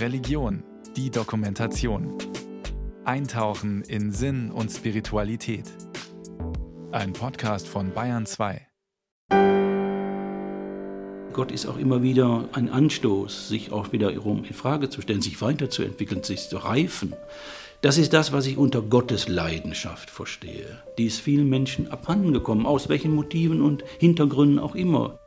Religion, die Dokumentation. Eintauchen in Sinn und Spiritualität. Ein Podcast von Bayern 2. Gott ist auch immer wieder ein Anstoß, sich auch wiederum in Frage zu stellen, sich weiterzuentwickeln, sich zu reifen. Das ist das, was ich unter Gottes Leidenschaft verstehe. Die ist vielen Menschen abhandengekommen, aus welchen Motiven und Hintergründen auch immer.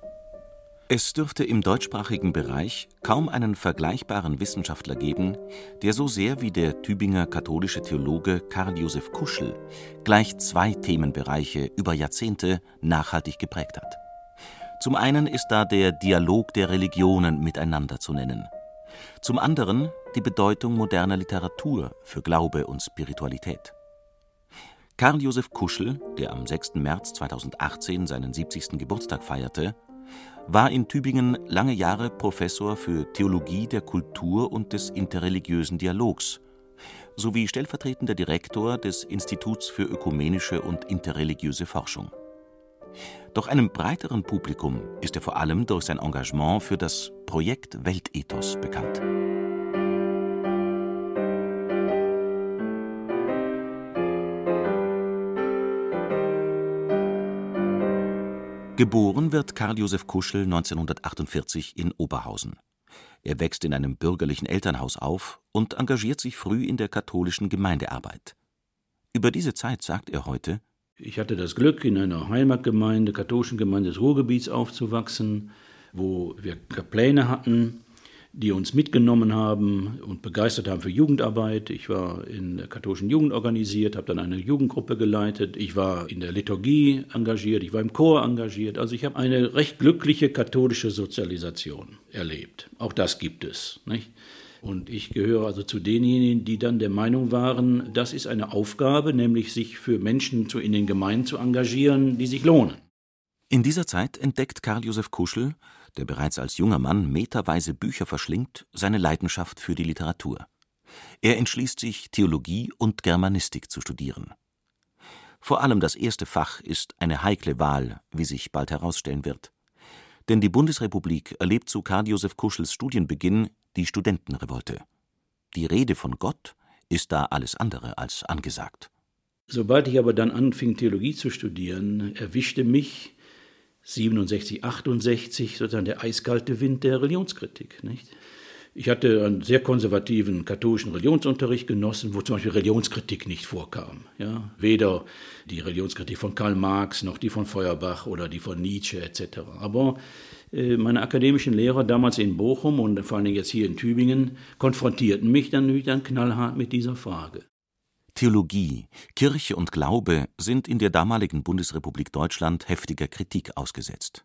Es dürfte im deutschsprachigen Bereich kaum einen vergleichbaren Wissenschaftler geben, der so sehr wie der Tübinger katholische Theologe Karl Josef Kuschel gleich zwei Themenbereiche über Jahrzehnte nachhaltig geprägt hat. Zum einen ist da der Dialog der Religionen miteinander zu nennen. Zum anderen die Bedeutung moderner Literatur für Glaube und Spiritualität. Karl Josef Kuschel, der am 6. März 2018 seinen 70. Geburtstag feierte, war in Tübingen lange Jahre Professor für Theologie der Kultur und des interreligiösen Dialogs sowie stellvertretender Direktor des Instituts für ökumenische und interreligiöse Forschung. Doch einem breiteren Publikum ist er vor allem durch sein Engagement für das Projekt Weltethos bekannt. Geboren wird Karl Josef Kuschel 1948 in Oberhausen. Er wächst in einem bürgerlichen Elternhaus auf und engagiert sich früh in der katholischen Gemeindearbeit. Über diese Zeit sagt er heute ich hatte das Glück, in einer Heimatgemeinde, katholischen Gemeinde des Ruhrgebiets aufzuwachsen, wo wir Pläne hatten, die uns mitgenommen haben und begeistert haben für Jugendarbeit. Ich war in der katholischen Jugend organisiert, habe dann eine Jugendgruppe geleitet. Ich war in der Liturgie engagiert, ich war im Chor engagiert. Also ich habe eine recht glückliche katholische Sozialisation erlebt. Auch das gibt es. Nicht? Und ich gehöre also zu denjenigen, die dann der Meinung waren, das ist eine Aufgabe, nämlich sich für Menschen in den Gemeinden zu engagieren, die sich lohnen. In dieser Zeit entdeckt Karl Josef Kuschel, der bereits als junger Mann meterweise Bücher verschlingt, seine Leidenschaft für die Literatur. Er entschließt sich, Theologie und Germanistik zu studieren. Vor allem das erste Fach ist eine heikle Wahl, wie sich bald herausstellen wird. Denn die Bundesrepublik erlebt zu Karl Josef Kuschels Studienbeginn die Studentenrevolte. Die Rede von Gott ist da alles andere als angesagt. Sobald ich aber dann anfing, Theologie zu studieren, erwischte mich 67, 68 sozusagen der eiskalte Wind der Religionskritik. Nicht? Ich hatte einen sehr konservativen katholischen Religionsunterricht genossen, wo zum Beispiel Religionskritik nicht vorkam. Ja? Weder die Religionskritik von Karl Marx noch die von Feuerbach oder die von Nietzsche etc. Aber äh, meine akademischen Lehrer damals in Bochum und vor allem jetzt hier in Tübingen konfrontierten mich dann, dann knallhart mit dieser Frage. Theologie, Kirche und Glaube sind in der damaligen Bundesrepublik Deutschland heftiger Kritik ausgesetzt.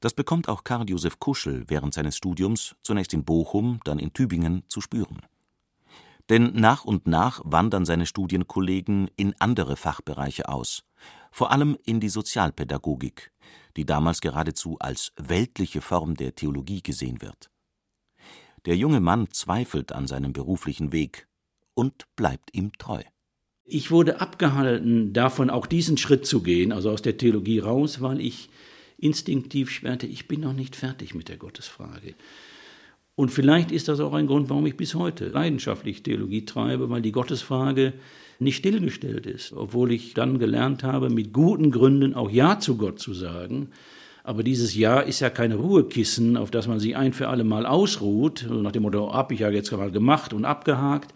Das bekommt auch Karl Josef Kuschel während seines Studiums zunächst in Bochum, dann in Tübingen zu spüren. Denn nach und nach wandern seine Studienkollegen in andere Fachbereiche aus, vor allem in die Sozialpädagogik, die damals geradezu als weltliche Form der Theologie gesehen wird. Der junge Mann zweifelt an seinem beruflichen Weg und bleibt ihm treu. Ich wurde abgehalten, davon auch diesen Schritt zu gehen, also aus der Theologie raus, weil ich instinktiv schwerte, ich bin noch nicht fertig mit der Gottesfrage. Und vielleicht ist das auch ein Grund, warum ich bis heute leidenschaftlich Theologie treibe, weil die Gottesfrage nicht stillgestellt ist, obwohl ich dann gelernt habe, mit guten Gründen auch Ja zu Gott zu sagen. Aber dieses Ja ist ja kein Ruhekissen, auf das man sich ein für alle Mal ausruht, nach dem Motto, hab ich ja jetzt mal gemacht und abgehakt,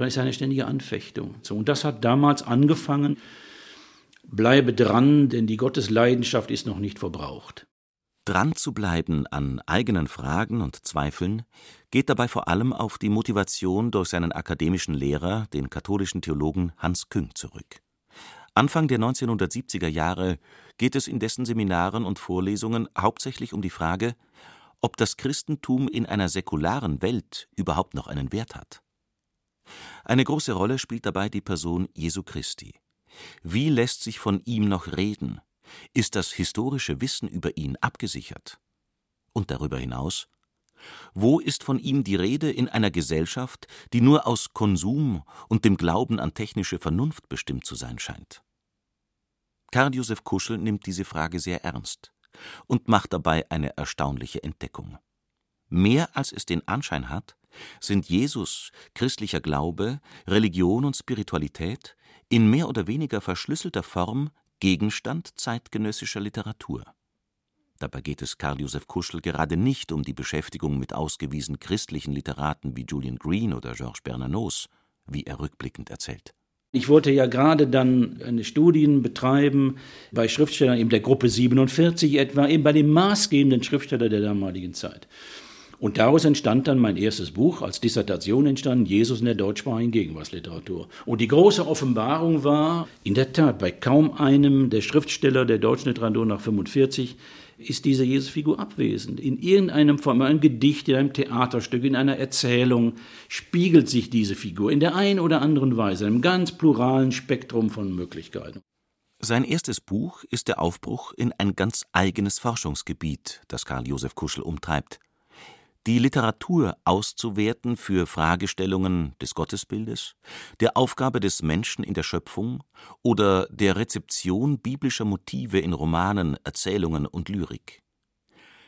sondern es ist eine ständige Anfechtung. So, und das hat damals angefangen. Bleibe dran, denn die Gottesleidenschaft ist noch nicht verbraucht. Dran zu bleiben an eigenen Fragen und Zweifeln geht dabei vor allem auf die Motivation durch seinen akademischen Lehrer, den katholischen Theologen Hans Küng, zurück. Anfang der 1970er Jahre geht es in dessen Seminaren und Vorlesungen hauptsächlich um die Frage, ob das Christentum in einer säkularen Welt überhaupt noch einen Wert hat. Eine große Rolle spielt dabei die Person Jesu Christi. Wie lässt sich von ihm noch reden? Ist das historische Wissen über ihn abgesichert? Und darüber hinaus? Wo ist von ihm die Rede in einer Gesellschaft, die nur aus Konsum und dem Glauben an technische Vernunft bestimmt zu sein scheint? Karl Josef Kuschel nimmt diese Frage sehr ernst und macht dabei eine erstaunliche Entdeckung. Mehr als es den Anschein hat, sind Jesus, christlicher Glaube, Religion und Spiritualität in mehr oder weniger verschlüsselter Form Gegenstand zeitgenössischer Literatur. Dabei geht es Karl Josef Kuschel gerade nicht um die Beschäftigung mit ausgewiesen christlichen Literaten wie Julian Green oder Georges Bernanos, wie er rückblickend erzählt. Ich wollte ja gerade dann eine Studien betreiben bei Schriftstellern eben der Gruppe 47 etwa, eben bei den maßgebenden Schriftstellern der damaligen Zeit. Und daraus entstand dann mein erstes Buch, als Dissertation entstanden, Jesus in der deutschsprachigen Gegenwartsliteratur. Und die große Offenbarung war, in der Tat, bei kaum einem der Schriftsteller der deutschen Literatur nach 45 ist diese Jesusfigur abwesend. In irgendeinem Form, in einem Gedicht, in einem Theaterstück, in einer Erzählung spiegelt sich diese Figur in der einen oder anderen Weise, in einem ganz pluralen Spektrum von Möglichkeiten. Sein erstes Buch ist der Aufbruch in ein ganz eigenes Forschungsgebiet, das Karl Josef Kuschel umtreibt die Literatur auszuwerten für Fragestellungen des Gottesbildes, der Aufgabe des Menschen in der Schöpfung oder der Rezeption biblischer Motive in Romanen, Erzählungen und Lyrik.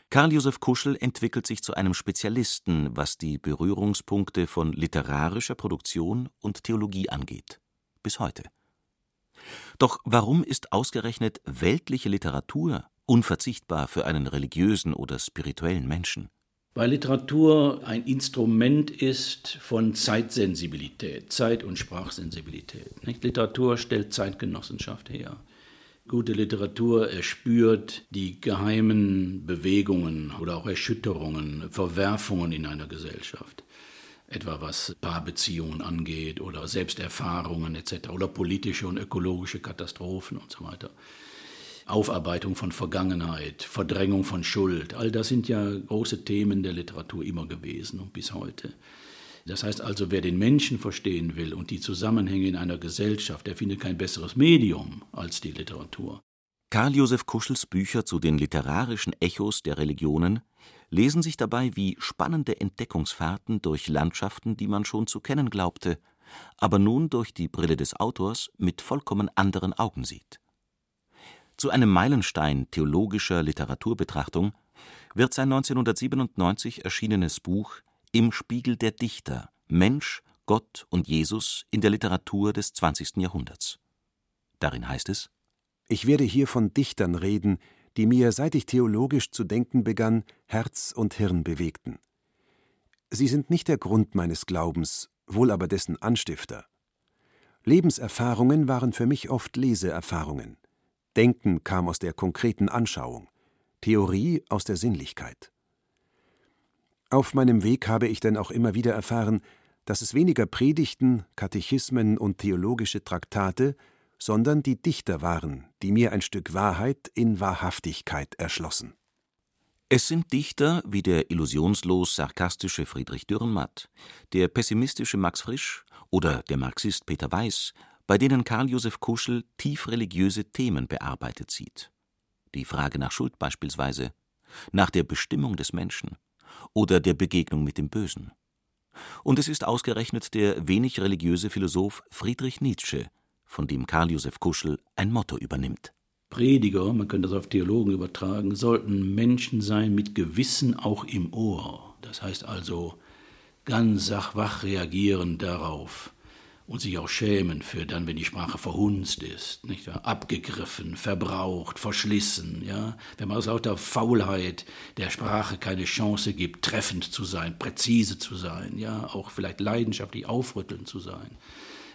Karl Josef Kuschel entwickelt sich zu einem Spezialisten, was die Berührungspunkte von literarischer Produktion und Theologie angeht. Bis heute. Doch warum ist ausgerechnet weltliche Literatur unverzichtbar für einen religiösen oder spirituellen Menschen? Weil Literatur ein Instrument ist von Zeitsensibilität, Zeit- und Sprachsensibilität. Nicht? Literatur stellt Zeitgenossenschaft her. Gute Literatur erspürt die geheimen Bewegungen oder auch Erschütterungen, Verwerfungen in einer Gesellschaft. Etwa was Paarbeziehungen angeht oder Selbsterfahrungen etc. oder politische und ökologische Katastrophen und so weiter. Aufarbeitung von Vergangenheit, Verdrängung von Schuld, all das sind ja große Themen der Literatur immer gewesen und bis heute. Das heißt also, wer den Menschen verstehen will und die Zusammenhänge in einer Gesellschaft, der findet kein besseres Medium als die Literatur. Karl Josef Kuschels Bücher zu den literarischen Echos der Religionen lesen sich dabei wie spannende Entdeckungsfahrten durch Landschaften, die man schon zu kennen glaubte, aber nun durch die Brille des Autors mit vollkommen anderen Augen sieht. Zu einem Meilenstein theologischer Literaturbetrachtung wird sein 1997 erschienenes Buch Im Spiegel der Dichter Mensch, Gott und Jesus in der Literatur des 20. Jahrhunderts. Darin heißt es Ich werde hier von Dichtern reden, die mir, seit ich theologisch zu denken begann, Herz und Hirn bewegten. Sie sind nicht der Grund meines Glaubens, wohl aber dessen Anstifter. Lebenserfahrungen waren für mich oft Leseerfahrungen. Denken kam aus der konkreten Anschauung, Theorie aus der Sinnlichkeit. Auf meinem Weg habe ich denn auch immer wieder erfahren, dass es weniger Predigten, Katechismen und theologische Traktate, sondern die Dichter waren, die mir ein Stück Wahrheit in Wahrhaftigkeit erschlossen. Es sind Dichter wie der illusionslos sarkastische Friedrich Dürrenmatt, der pessimistische Max Frisch oder der Marxist Peter Weiß bei denen Karl Josef Kuschel tief religiöse Themen bearbeitet sieht. Die Frage nach Schuld beispielsweise, nach der Bestimmung des Menschen oder der Begegnung mit dem Bösen. Und es ist ausgerechnet der wenig religiöse Philosoph Friedrich Nietzsche, von dem Karl Josef Kuschel ein Motto übernimmt. Prediger, man könnte das auf Theologen übertragen, sollten Menschen sein mit Gewissen auch im Ohr. Das heißt also ganz sachwach reagieren darauf, und sich auch schämen für dann, wenn die Sprache verhunzt ist, nicht wahr? abgegriffen, verbraucht, verschlissen, ja, wenn man aus lauter Faulheit der Sprache keine Chance gibt, treffend zu sein, präzise zu sein, ja, auch vielleicht leidenschaftlich aufrüttelnd zu sein.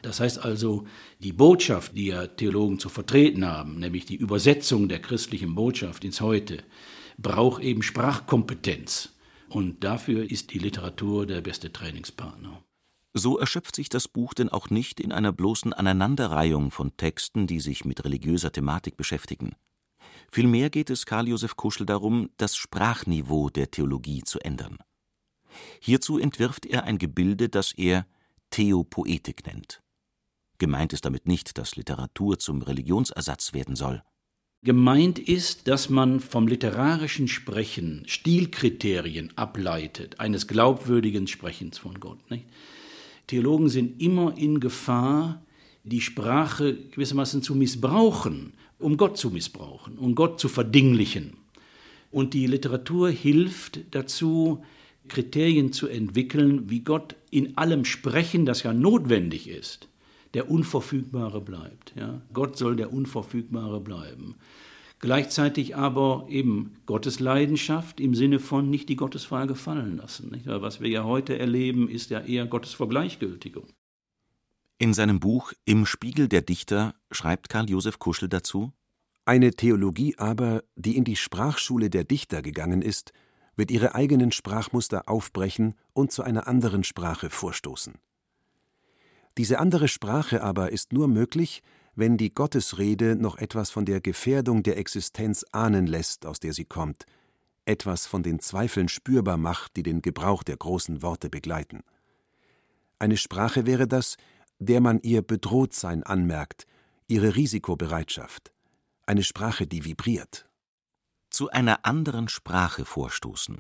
Das heißt also, die Botschaft, die ja Theologen zu vertreten haben, nämlich die Übersetzung der christlichen Botschaft ins Heute, braucht eben Sprachkompetenz. Und dafür ist die Literatur der beste Trainingspartner. So erschöpft sich das Buch denn auch nicht in einer bloßen Aneinanderreihung von Texten, die sich mit religiöser Thematik beschäftigen. Vielmehr geht es Karl Josef Kuschel darum, das Sprachniveau der Theologie zu ändern. Hierzu entwirft er ein Gebilde, das er Theopoetik nennt. Gemeint ist damit nicht, dass Literatur zum Religionsersatz werden soll. Gemeint ist, dass man vom literarischen Sprechen Stilkriterien ableitet, eines glaubwürdigen Sprechens von Gott. Nicht? Theologen sind immer in Gefahr, die Sprache gewissermaßen zu missbrauchen, um Gott zu missbrauchen, um Gott zu verdinglichen. Und die Literatur hilft dazu, Kriterien zu entwickeln, wie Gott in allem Sprechen, das ja notwendig ist, der Unverfügbare bleibt. Ja? Gott soll der Unverfügbare bleiben. Gleichzeitig aber eben Gottes Leidenschaft im Sinne von nicht die Gottesfrage fallen lassen. Nicht? Was wir ja heute erleben, ist ja eher Gottes Vergleichgültigung. In seinem Buch Im Spiegel der Dichter schreibt Karl Josef Kuschel dazu: Eine Theologie aber, die in die Sprachschule der Dichter gegangen ist, wird ihre eigenen Sprachmuster aufbrechen und zu einer anderen Sprache vorstoßen. Diese andere Sprache aber ist nur möglich, wenn die Gottesrede noch etwas von der Gefährdung der Existenz ahnen lässt, aus der sie kommt, etwas von den Zweifeln spürbar macht, die den Gebrauch der großen Worte begleiten. Eine Sprache wäre das, der man ihr Bedrohtsein anmerkt, ihre Risikobereitschaft, eine Sprache, die vibriert. Zu einer anderen Sprache vorstoßen.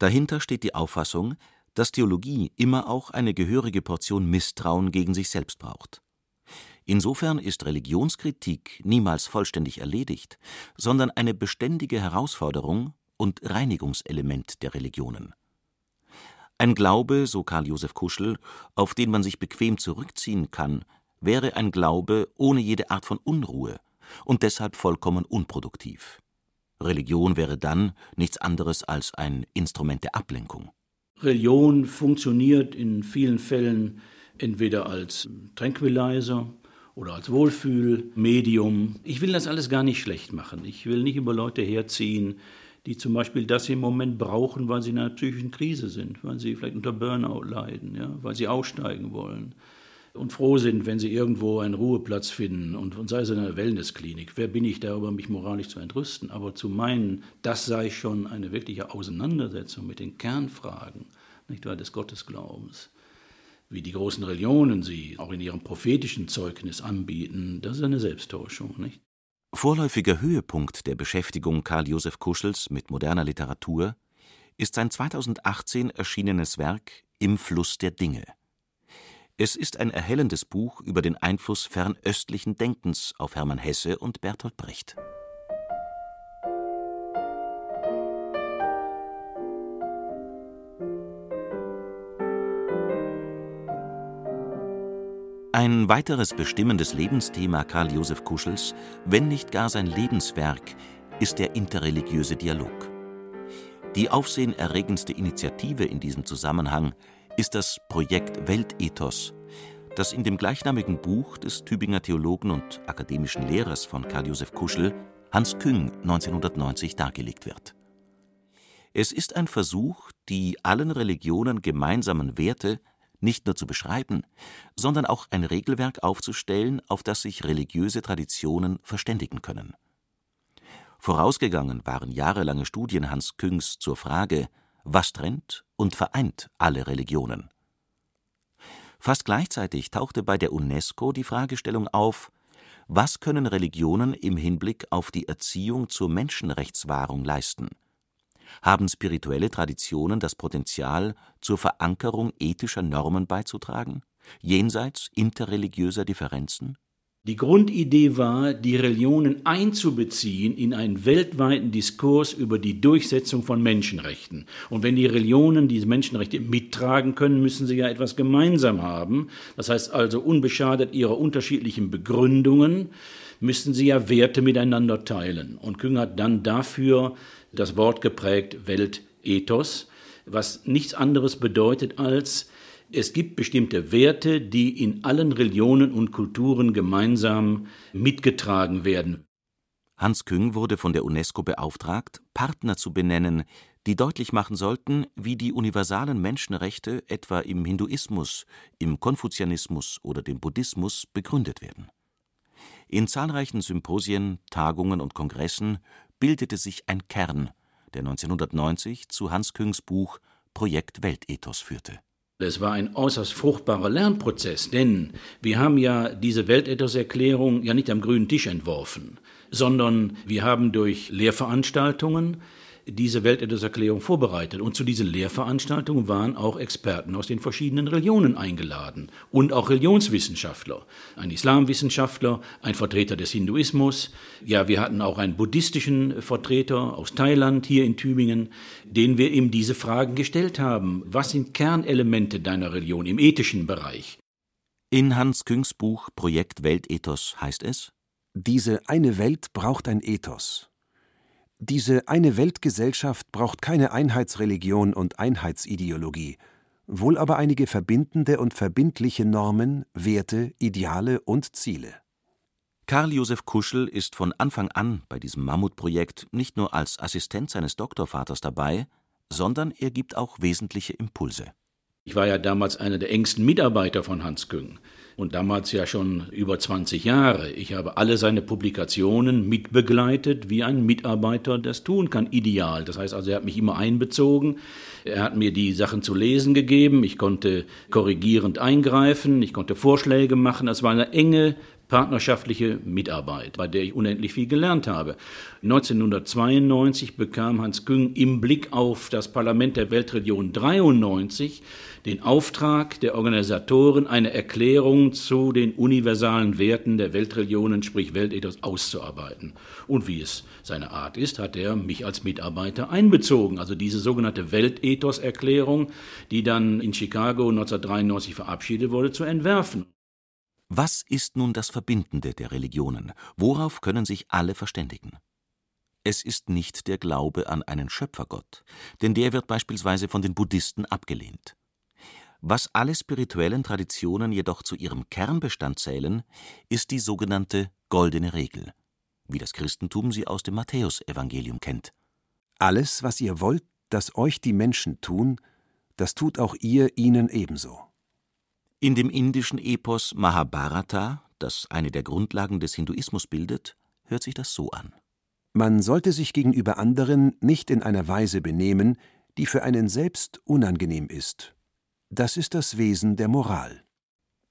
Dahinter steht die Auffassung, dass Theologie immer auch eine gehörige Portion Misstrauen gegen sich selbst braucht. Insofern ist Religionskritik niemals vollständig erledigt, sondern eine beständige Herausforderung und Reinigungselement der Religionen. Ein Glaube, so Karl Josef Kuschel, auf den man sich bequem zurückziehen kann, wäre ein Glaube ohne jede Art von Unruhe und deshalb vollkommen unproduktiv. Religion wäre dann nichts anderes als ein Instrument der Ablenkung. Religion funktioniert in vielen Fällen entweder als Tranquilizer oder als Wohlfühlmedium. Ich will das alles gar nicht schlecht machen. Ich will nicht über Leute herziehen, die zum Beispiel das im Moment brauchen, weil sie in einer psychischen Krise sind, weil sie vielleicht unter Burnout leiden, ja, weil sie aussteigen wollen und froh sind, wenn sie irgendwo einen Ruheplatz finden und, und sei es in einer Wellnessklinik. Wer bin ich darüber, mich moralisch zu entrüsten? Aber zu meinen, das sei schon eine wirkliche Auseinandersetzung mit den Kernfragen nicht wahr, des Gottesglaubens wie die großen Religionen sie auch in ihrem prophetischen Zeugnis anbieten, das ist eine Selbsttäuschung, nicht? Vorläufiger Höhepunkt der Beschäftigung Karl Josef Kuschels mit moderner Literatur ist sein 2018 erschienenes Werk Im Fluss der Dinge. Es ist ein erhellendes Buch über den Einfluss fernöstlichen Denkens auf Hermann Hesse und Bertolt Brecht. Ein weiteres bestimmendes Lebensthema Karl Josef Kuschels, wenn nicht gar sein Lebenswerk, ist der interreligiöse Dialog. Die aufsehenerregendste Initiative in diesem Zusammenhang ist das Projekt Weltethos, das in dem gleichnamigen Buch des Tübinger Theologen und akademischen Lehrers von Karl Josef Kuschel, Hans Küng, 1990 dargelegt wird. Es ist ein Versuch, die allen Religionen gemeinsamen Werte nicht nur zu beschreiben, sondern auch ein Regelwerk aufzustellen, auf das sich religiöse Traditionen verständigen können. Vorausgegangen waren jahrelange Studien Hans Küngs zur Frage, was trennt und vereint alle Religionen. Fast gleichzeitig tauchte bei der UNESCO die Fragestellung auf, was können Religionen im Hinblick auf die Erziehung zur Menschenrechtswahrung leisten haben spirituelle Traditionen das Potenzial, zur Verankerung ethischer Normen beizutragen, jenseits interreligiöser Differenzen? Die Grundidee war, die Religionen einzubeziehen in einen weltweiten Diskurs über die Durchsetzung von Menschenrechten. Und wenn die Religionen diese Menschenrechte mittragen können, müssen sie ja etwas gemeinsam haben. Das heißt also, unbeschadet ihrer unterschiedlichen Begründungen, müssen sie ja Werte miteinander teilen. Und Küng hat dann dafür das Wort geprägt Weltethos, was nichts anderes bedeutet als es gibt bestimmte Werte, die in allen Religionen und Kulturen gemeinsam mitgetragen werden. Hans Küng wurde von der UNESCO beauftragt, Partner zu benennen, die deutlich machen sollten, wie die universalen Menschenrechte etwa im Hinduismus, im Konfuzianismus oder dem Buddhismus begründet werden. In zahlreichen Symposien, Tagungen und Kongressen bildete sich ein Kern, der 1990 zu Hans Küngs Buch Projekt Weltethos führte. Es war ein äußerst fruchtbarer Lernprozess, denn wir haben ja diese Weltethos-Erklärung ja nicht am grünen Tisch entworfen, sondern wir haben durch Lehrveranstaltungen diese Weltethikerklärung vorbereitet. Und zu diesen Lehrveranstaltungen waren auch Experten aus den verschiedenen Religionen eingeladen und auch Religionswissenschaftler. Ein Islamwissenschaftler, ein Vertreter des Hinduismus. Ja, wir hatten auch einen buddhistischen Vertreter aus Thailand hier in Tübingen, den wir ihm diese Fragen gestellt haben. Was sind Kernelemente deiner Religion im ethischen Bereich? In Hans Küngs Buch Projekt Weltethos heißt es: Diese eine Welt braucht ein Ethos. Diese eine Weltgesellschaft braucht keine Einheitsreligion und Einheitsideologie, wohl aber einige verbindende und verbindliche Normen, Werte, Ideale und Ziele. Karl Josef Kuschel ist von Anfang an bei diesem Mammutprojekt nicht nur als Assistent seines Doktorvaters dabei, sondern er gibt auch wesentliche Impulse. Ich war ja damals einer der engsten Mitarbeiter von Hans Küng und damals ja schon über 20 Jahre. Ich habe alle seine Publikationen mitbegleitet, wie ein Mitarbeiter das tun kann, ideal. Das heißt also, er hat mich immer einbezogen, er hat mir die Sachen zu lesen gegeben, ich konnte korrigierend eingreifen, ich konnte Vorschläge machen. Das war eine enge partnerschaftliche Mitarbeit, bei der ich unendlich viel gelernt habe. 1992 bekam Hans Küng im Blick auf das Parlament der Weltregion 93 den Auftrag der Organisatoren, eine Erklärung zu den universalen Werten der Weltreligionen, sprich Weltethos, auszuarbeiten. Und wie es seine Art ist, hat er mich als Mitarbeiter einbezogen. Also diese sogenannte Weltethos-Erklärung, die dann in Chicago 1993 verabschiedet wurde, zu entwerfen. Was ist nun das Verbindende der Religionen? Worauf können sich alle verständigen? Es ist nicht der Glaube an einen Schöpfergott, denn der wird beispielsweise von den Buddhisten abgelehnt. Was alle spirituellen Traditionen jedoch zu ihrem Kernbestand zählen, ist die sogenannte goldene Regel, wie das Christentum sie aus dem Matthäusevangelium kennt. Alles, was ihr wollt, dass euch die Menschen tun, das tut auch ihr ihnen ebenso. In dem indischen Epos Mahabharata, das eine der Grundlagen des Hinduismus bildet, hört sich das so an. Man sollte sich gegenüber anderen nicht in einer Weise benehmen, die für einen selbst unangenehm ist. Das ist das Wesen der Moral.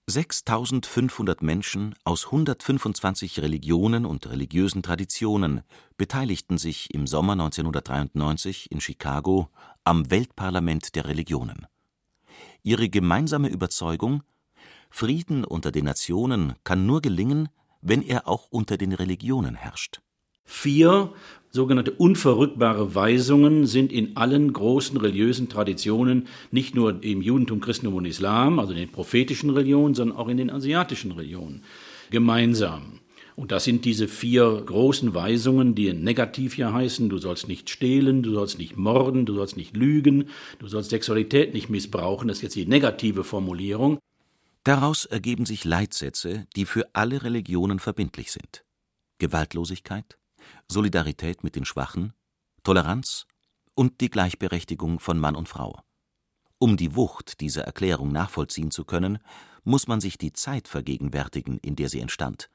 6500 Menschen aus 125 Religionen und religiösen Traditionen beteiligten sich im Sommer 1993 in Chicago am Weltparlament der Religionen ihre gemeinsame Überzeugung, Frieden unter den Nationen kann nur gelingen, wenn er auch unter den Religionen herrscht. Vier sogenannte unverrückbare Weisungen sind in allen großen religiösen Traditionen, nicht nur im Judentum, Christentum und Islam, also in den prophetischen Religionen, sondern auch in den asiatischen Religionen, gemeinsam. Und das sind diese vier großen Weisungen, die negativ ja heißen, du sollst nicht stehlen, du sollst nicht morden, du sollst nicht lügen, du sollst Sexualität nicht missbrauchen, das ist jetzt die negative Formulierung. Daraus ergeben sich Leitsätze, die für alle Religionen verbindlich sind. Gewaltlosigkeit, Solidarität mit den Schwachen, Toleranz und die Gleichberechtigung von Mann und Frau. Um die Wucht dieser Erklärung nachvollziehen zu können, muss man sich die Zeit vergegenwärtigen, in der sie entstand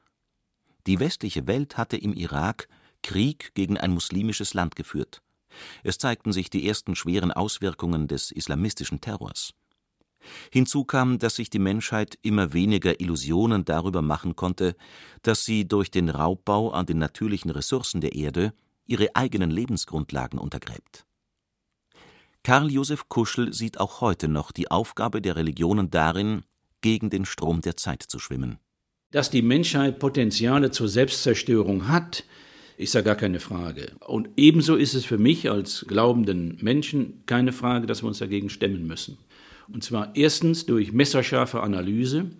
die westliche Welt hatte im Irak Krieg gegen ein muslimisches Land geführt. Es zeigten sich die ersten schweren Auswirkungen des islamistischen Terrors. Hinzu kam, dass sich die Menschheit immer weniger Illusionen darüber machen konnte, dass sie durch den Raubbau an den natürlichen Ressourcen der Erde ihre eigenen Lebensgrundlagen untergräbt. Karl Josef Kuschel sieht auch heute noch die Aufgabe der Religionen darin, gegen den Strom der Zeit zu schwimmen. Dass die Menschheit Potenziale zur Selbstzerstörung hat, ist ja gar keine Frage. Und ebenso ist es für mich als glaubenden Menschen keine Frage, dass wir uns dagegen stemmen müssen. Und zwar erstens durch messerscharfe Analyse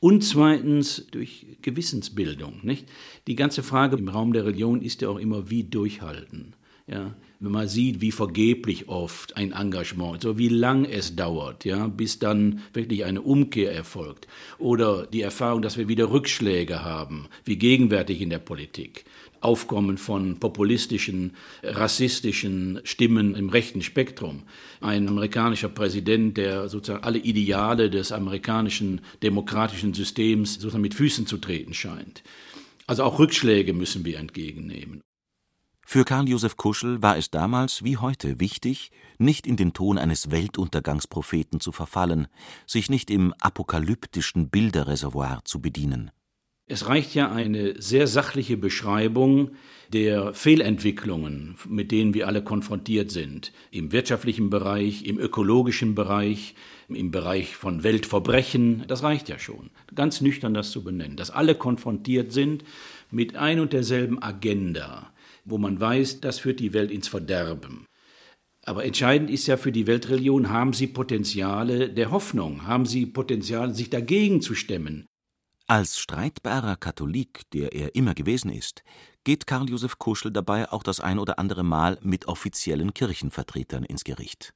und zweitens durch Gewissensbildung. Nicht? Die ganze Frage im Raum der Religion ist ja auch immer, wie durchhalten. Ja, wenn man sieht, wie vergeblich oft ein Engagement, so wie lang es dauert, ja, bis dann wirklich eine Umkehr erfolgt. Oder die Erfahrung, dass wir wieder Rückschläge haben, wie gegenwärtig in der Politik. Aufkommen von populistischen, rassistischen Stimmen im rechten Spektrum. Ein amerikanischer Präsident, der sozusagen alle Ideale des amerikanischen demokratischen Systems sozusagen mit Füßen zu treten scheint. Also auch Rückschläge müssen wir entgegennehmen. Für Karl Josef Kuschel war es damals wie heute wichtig, nicht in den Ton eines Weltuntergangspropheten zu verfallen, sich nicht im apokalyptischen Bilderreservoir zu bedienen. Es reicht ja eine sehr sachliche Beschreibung der Fehlentwicklungen, mit denen wir alle konfrontiert sind, im wirtschaftlichen Bereich, im ökologischen Bereich, im Bereich von Weltverbrechen, das reicht ja schon, ganz nüchtern das zu benennen, dass alle konfrontiert sind mit ein und derselben Agenda, wo man weiß, das führt die Welt ins Verderben. Aber entscheidend ist ja für die Weltreligion, haben sie Potenziale der Hoffnung, haben sie Potenziale, sich dagegen zu stemmen. Als streitbarer Katholik, der er immer gewesen ist, geht Karl Josef Kuschel dabei auch das ein oder andere Mal mit offiziellen Kirchenvertretern ins Gericht.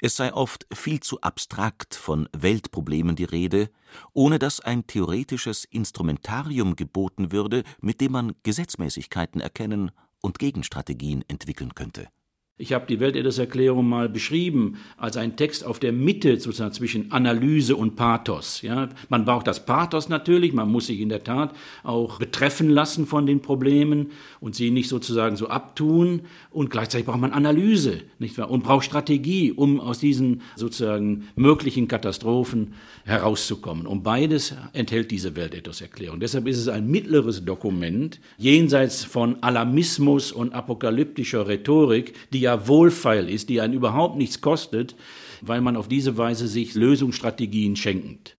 Es sei oft viel zu abstrakt von Weltproblemen die Rede, ohne dass ein theoretisches Instrumentarium geboten würde, mit dem man Gesetzmäßigkeiten erkennen und Gegenstrategien entwickeln könnte ich habe die Weltethikerklärung mal beschrieben als ein Text auf der Mitte sozusagen zwischen Analyse und Pathos. Ja, man braucht das Pathos natürlich, man muss sich in der Tat auch betreffen lassen von den Problemen und sie nicht sozusagen so abtun. Und gleichzeitig braucht man Analyse, nicht wahr? Und braucht Strategie, um aus diesen sozusagen möglichen Katastrophen herauszukommen. Und beides enthält diese Weltethikerklärung. Deshalb ist es ein mittleres Dokument jenseits von Alarmismus und apokalyptischer Rhetorik, die ja wohlfeil ist, die einen überhaupt nichts kostet, weil man auf diese Weise sich Lösungsstrategien schenkt.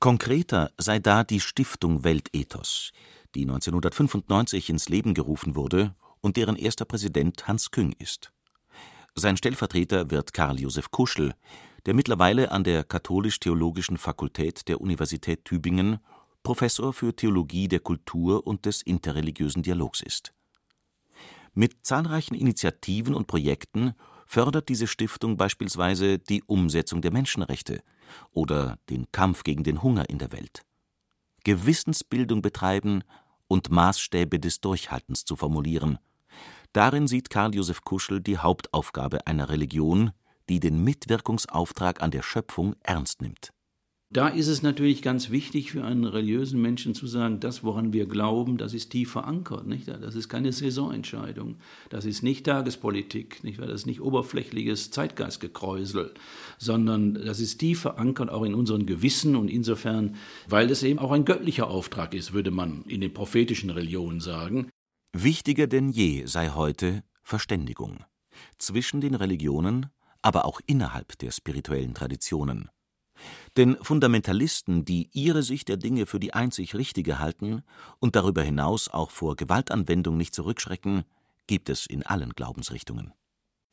Konkreter sei da die Stiftung Weltethos, die 1995 ins Leben gerufen wurde und deren erster Präsident Hans Küng ist. Sein Stellvertreter wird Karl Josef Kuschel, der mittlerweile an der Katholisch-Theologischen Fakultät der Universität Tübingen Professor für Theologie der Kultur und des interreligiösen Dialogs ist mit zahlreichen Initiativen und Projekten fördert diese Stiftung beispielsweise die Umsetzung der Menschenrechte oder den Kampf gegen den Hunger in der Welt. Gewissensbildung betreiben und Maßstäbe des Durchhaltens zu formulieren. Darin sieht Karl Josef Kuschel die Hauptaufgabe einer Religion, die den Mitwirkungsauftrag an der Schöpfung ernst nimmt da ist es natürlich ganz wichtig für einen religiösen Menschen zu sagen, das, woran wir glauben, das ist tief verankert. Nicht? Das ist keine Saisonentscheidung. Das ist nicht Tagespolitik. Nicht? Das ist nicht oberflächliches Zeitgeistgekräusel, sondern das ist tief verankert auch in unseren Gewissen und insofern, weil es eben auch ein göttlicher Auftrag ist, würde man in den prophetischen Religionen sagen. Wichtiger denn je sei heute Verständigung zwischen den Religionen, aber auch innerhalb der spirituellen Traditionen. Denn Fundamentalisten, die ihre Sicht der Dinge für die einzig richtige halten und darüber hinaus auch vor Gewaltanwendung nicht zurückschrecken, gibt es in allen Glaubensrichtungen.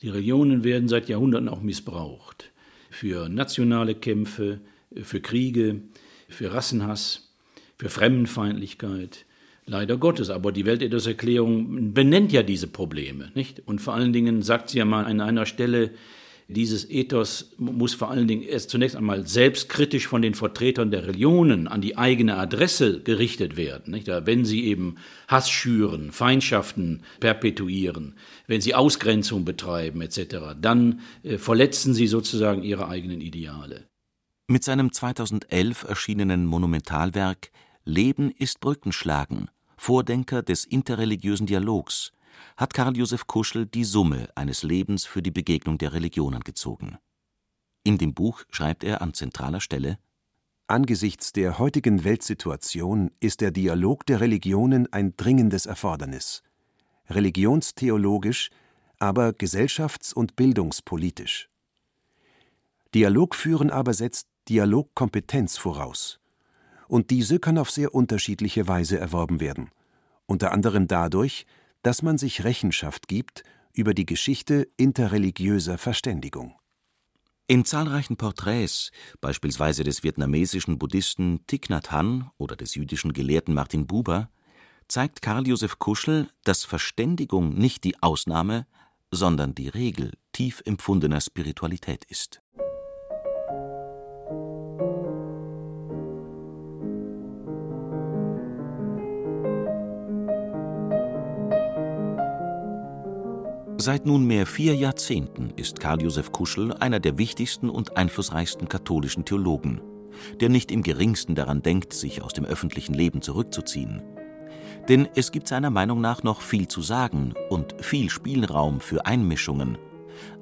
Die Religionen werden seit Jahrhunderten auch missbraucht. Für nationale Kämpfe, für Kriege, für Rassenhass, für Fremdenfeindlichkeit. Leider Gottes, aber die Weltethikerklärung benennt ja diese Probleme, nicht? Und vor allen Dingen sagt sie ja mal an einer Stelle, dieses Ethos muss vor allen Dingen erst zunächst einmal selbstkritisch von den Vertretern der Religionen an die eigene Adresse gerichtet werden. Nicht? Wenn sie eben Hass schüren, Feindschaften perpetuieren, wenn sie Ausgrenzung betreiben etc., dann äh, verletzen sie sozusagen ihre eigenen Ideale. Mit seinem 2011 erschienenen Monumentalwerk Leben ist Brückenschlagen, Vordenker des interreligiösen Dialogs, hat Karl Josef Kuschel die Summe eines Lebens für die Begegnung der Religionen gezogen. In dem Buch schreibt er an zentraler Stelle Angesichts der heutigen Weltsituation ist der Dialog der Religionen ein dringendes Erfordernis, religionstheologisch, aber gesellschafts- und bildungspolitisch. Dialog führen aber setzt Dialogkompetenz voraus. Und diese kann auf sehr unterschiedliche Weise erworben werden, unter anderem dadurch, dass man sich Rechenschaft gibt über die Geschichte interreligiöser Verständigung. In zahlreichen Porträts, beispielsweise des vietnamesischen Buddhisten Thich Nhat Hanh oder des jüdischen Gelehrten Martin Buber, zeigt Karl Josef Kuschel, dass Verständigung nicht die Ausnahme, sondern die Regel tief empfundener Spiritualität ist Seit nunmehr vier Jahrzehnten ist Karl Josef Kuschel einer der wichtigsten und einflussreichsten katholischen Theologen, der nicht im geringsten daran denkt, sich aus dem öffentlichen Leben zurückzuziehen. Denn es gibt seiner Meinung nach noch viel zu sagen und viel Spielraum für Einmischungen,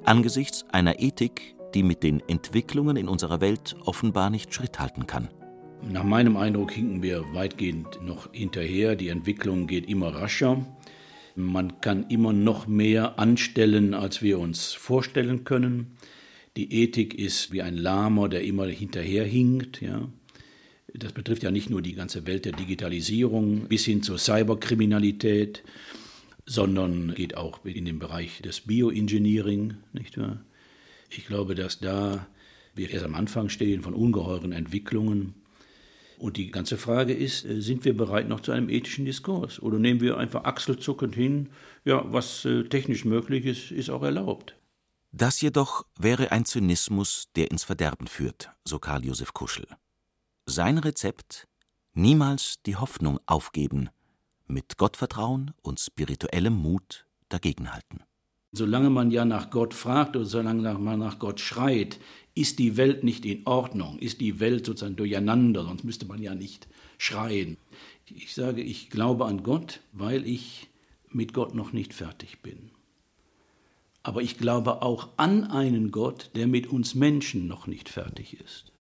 angesichts einer Ethik, die mit den Entwicklungen in unserer Welt offenbar nicht Schritt halten kann. Nach meinem Eindruck hinken wir weitgehend noch hinterher. Die Entwicklung geht immer rascher. Man kann immer noch mehr anstellen, als wir uns vorstellen können. Die Ethik ist wie ein Lama, der immer hinterherhinkt. Ja. Das betrifft ja nicht nur die ganze Welt der Digitalisierung bis hin zur Cyberkriminalität, sondern geht auch in den Bereich des Bioengineering. Nicht wahr? Ich glaube, dass da wir erst am Anfang stehen von ungeheuren Entwicklungen. Und die ganze Frage ist, äh, sind wir bereit noch zu einem ethischen Diskurs? Oder nehmen wir einfach achselzuckend hin, ja, was äh, technisch möglich ist, ist auch erlaubt? Das jedoch wäre ein Zynismus, der ins Verderben führt, so Karl Josef Kuschel. Sein Rezept: niemals die Hoffnung aufgeben, mit Gottvertrauen und spirituellem Mut dagegenhalten. Solange man ja nach Gott fragt oder solange man nach Gott schreit, ist die Welt nicht in Ordnung, ist die Welt sozusagen durcheinander, sonst müsste man ja nicht schreien. Ich sage, ich glaube an Gott, weil ich mit Gott noch nicht fertig bin. Aber ich glaube auch an einen Gott, der mit uns Menschen noch nicht fertig ist.